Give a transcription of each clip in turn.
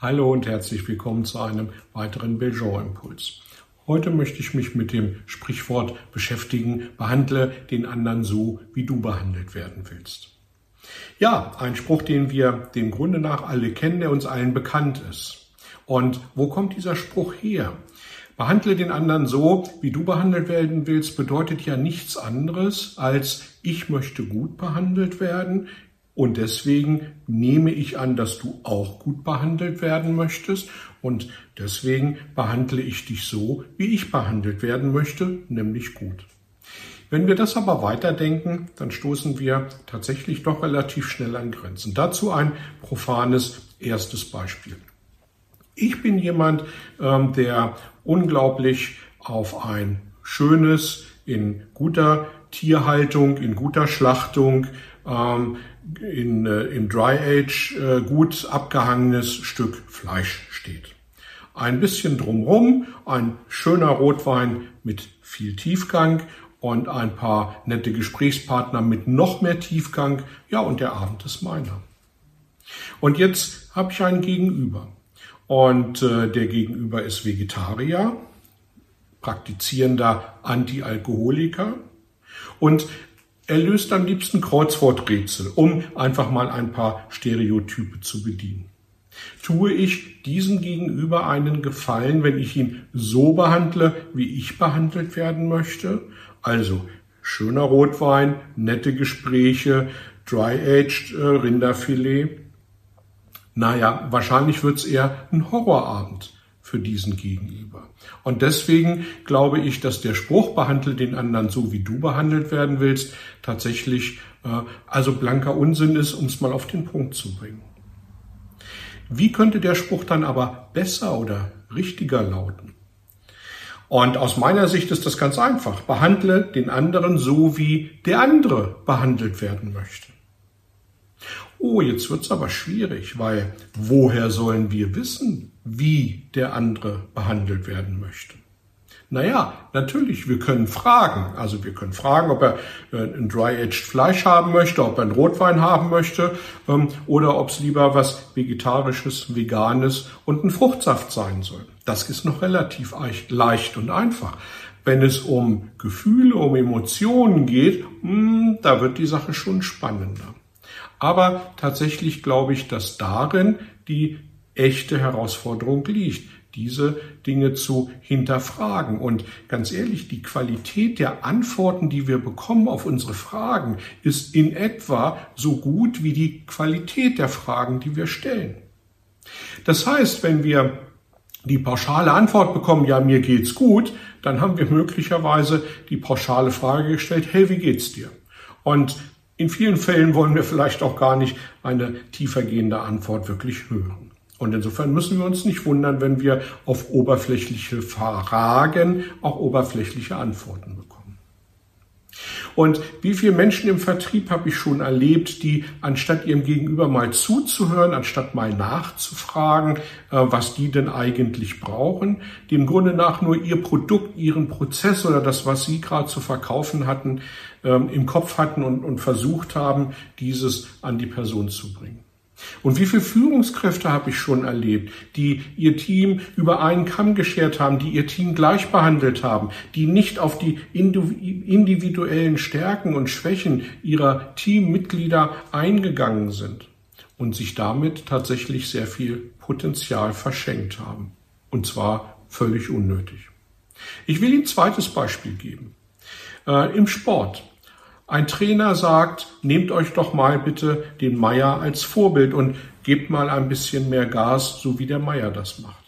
Hallo und herzlich willkommen zu einem weiteren Belgian-Impuls. Heute möchte ich mich mit dem Sprichwort beschäftigen, behandle den anderen so, wie du behandelt werden willst. Ja, ein Spruch, den wir dem Grunde nach alle kennen, der uns allen bekannt ist. Und wo kommt dieser Spruch her? Behandle den anderen so, wie du behandelt werden willst, bedeutet ja nichts anderes als ich möchte gut behandelt werden, und deswegen nehme ich an, dass du auch gut behandelt werden möchtest. Und deswegen behandle ich dich so, wie ich behandelt werden möchte, nämlich gut. Wenn wir das aber weiterdenken, dann stoßen wir tatsächlich doch relativ schnell an Grenzen. Dazu ein profanes erstes Beispiel. Ich bin jemand, ähm, der unglaublich auf ein schönes, in guter Tierhaltung, in guter Schlachtung, ähm, in, äh, im Dry Age äh, gut abgehangenes Stück Fleisch steht. Ein bisschen drumrum, ein schöner Rotwein mit viel Tiefgang und ein paar nette Gesprächspartner mit noch mehr Tiefgang. Ja, und der Abend ist meiner. Und jetzt habe ich einen Gegenüber. Und äh, der Gegenüber ist Vegetarier, praktizierender Antialkoholiker. Und er löst am liebsten Kreuzworträtsel, um einfach mal ein paar Stereotype zu bedienen. Tue ich diesem Gegenüber einen Gefallen, wenn ich ihn so behandle, wie ich behandelt werden möchte? Also schöner Rotwein, nette Gespräche, Dry-Aged äh, Rinderfilet. Naja, wahrscheinlich wird's eher ein Horrorabend für diesen Gegenüber. Und deswegen glaube ich, dass der Spruch behandle den anderen so, wie du behandelt werden willst, tatsächlich äh, also blanker Unsinn ist, um es mal auf den Punkt zu bringen. Wie könnte der Spruch dann aber besser oder richtiger lauten? Und aus meiner Sicht ist das ganz einfach. Behandle den anderen so, wie der andere behandelt werden möchte. Oh, jetzt wird's aber schwierig, weil woher sollen wir wissen, wie der andere behandelt werden möchte? Naja, natürlich, wir können fragen. Also wir können fragen, ob er äh, ein Dry-Aged Fleisch haben möchte, ob er einen Rotwein haben möchte ähm, oder ob es lieber was Vegetarisches, Veganes und ein Fruchtsaft sein soll. Das ist noch relativ leicht und einfach. Wenn es um Gefühle, um Emotionen geht, hm, da wird die Sache schon spannender. Aber tatsächlich glaube ich, dass darin die echte Herausforderung liegt, diese Dinge zu hinterfragen. Und ganz ehrlich, die Qualität der Antworten, die wir bekommen auf unsere Fragen, ist in etwa so gut wie die Qualität der Fragen, die wir stellen. Das heißt, wenn wir die pauschale Antwort bekommen, ja, mir geht's gut, dann haben wir möglicherweise die pauschale Frage gestellt, hey, wie geht's dir? Und in vielen Fällen wollen wir vielleicht auch gar nicht eine tiefergehende Antwort wirklich hören. Und insofern müssen wir uns nicht wundern, wenn wir auf oberflächliche Fragen auch oberflächliche Antworten bekommen. Und wie viele Menschen im Vertrieb habe ich schon erlebt, die anstatt ihrem Gegenüber mal zuzuhören, anstatt mal nachzufragen, äh, was die denn eigentlich brauchen, die im Grunde nach nur ihr Produkt, ihren Prozess oder das, was sie gerade zu verkaufen hatten, ähm, im Kopf hatten und, und versucht haben, dieses an die Person zu bringen. Und wie viele Führungskräfte habe ich schon erlebt, die ihr Team über einen Kamm geschert haben, die ihr Team gleich behandelt haben, die nicht auf die individuellen Stärken und Schwächen ihrer Teammitglieder eingegangen sind und sich damit tatsächlich sehr viel Potenzial verschenkt haben. Und zwar völlig unnötig. Ich will Ihnen ein zweites Beispiel geben. Äh, Im Sport. Ein Trainer sagt, nehmt euch doch mal bitte den Meier als Vorbild und gebt mal ein bisschen mehr Gas, so wie der Meier das macht.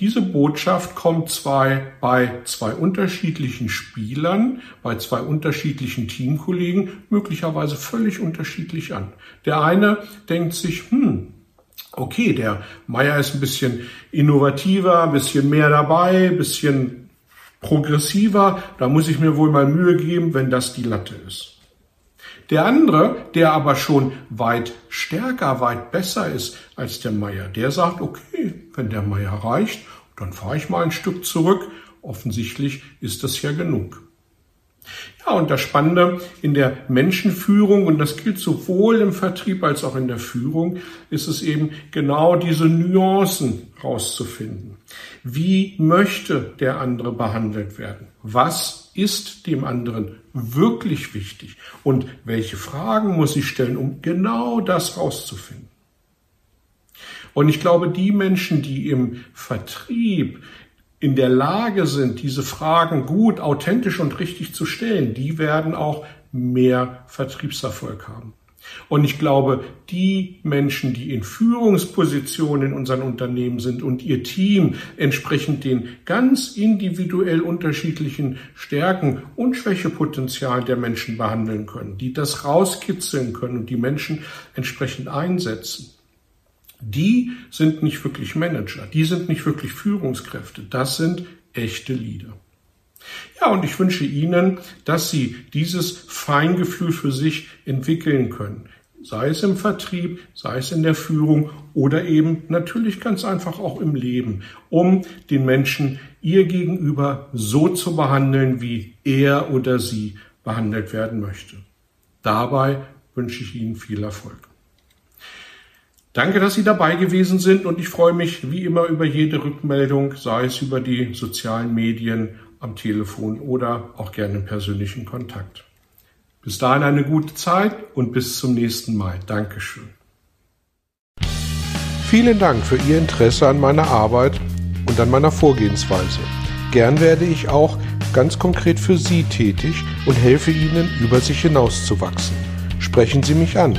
Diese Botschaft kommt zwei, bei zwei unterschiedlichen Spielern, bei zwei unterschiedlichen Teamkollegen möglicherweise völlig unterschiedlich an. Der eine denkt sich, hm, okay, der Meier ist ein bisschen innovativer, ein bisschen mehr dabei, ein bisschen progressiver, da muss ich mir wohl mal Mühe geben, wenn das die Latte ist. Der andere, der aber schon weit stärker, weit besser ist als der Meier, der sagt, okay, wenn der Meier reicht, dann fahre ich mal ein Stück zurück. Offensichtlich ist das ja genug. Ja, und das Spannende in der Menschenführung, und das gilt sowohl im Vertrieb als auch in der Führung, ist es eben genau diese Nuancen rauszufinden. Wie möchte der andere behandelt werden? Was ist dem anderen wirklich wichtig? Und welche Fragen muss ich stellen, um genau das rauszufinden? Und ich glaube, die Menschen, die im Vertrieb in der Lage sind, diese Fragen gut, authentisch und richtig zu stellen, die werden auch mehr Vertriebserfolg haben. Und ich glaube, die Menschen, die in Führungspositionen in unseren Unternehmen sind und ihr Team entsprechend den ganz individuell unterschiedlichen Stärken und Schwächepotenzial der Menschen behandeln können, die das rauskitzeln können und die Menschen entsprechend einsetzen, die sind nicht wirklich Manager, die sind nicht wirklich Führungskräfte, das sind echte Leader. Ja, und ich wünsche Ihnen, dass Sie dieses Feingefühl für sich entwickeln können. Sei es im Vertrieb, sei es in der Führung oder eben natürlich ganz einfach auch im Leben, um den Menschen ihr gegenüber so zu behandeln, wie er oder sie behandelt werden möchte. Dabei wünsche ich Ihnen viel Erfolg. Danke, dass Sie dabei gewesen sind und ich freue mich wie immer über jede Rückmeldung, sei es über die sozialen Medien, am Telefon oder auch gerne im persönlichen Kontakt. Bis dahin eine gute Zeit und bis zum nächsten Mal. Dankeschön. Vielen Dank für Ihr Interesse an meiner Arbeit und an meiner Vorgehensweise. Gern werde ich auch ganz konkret für Sie tätig und helfe Ihnen, über sich hinauszuwachsen. Sprechen Sie mich an.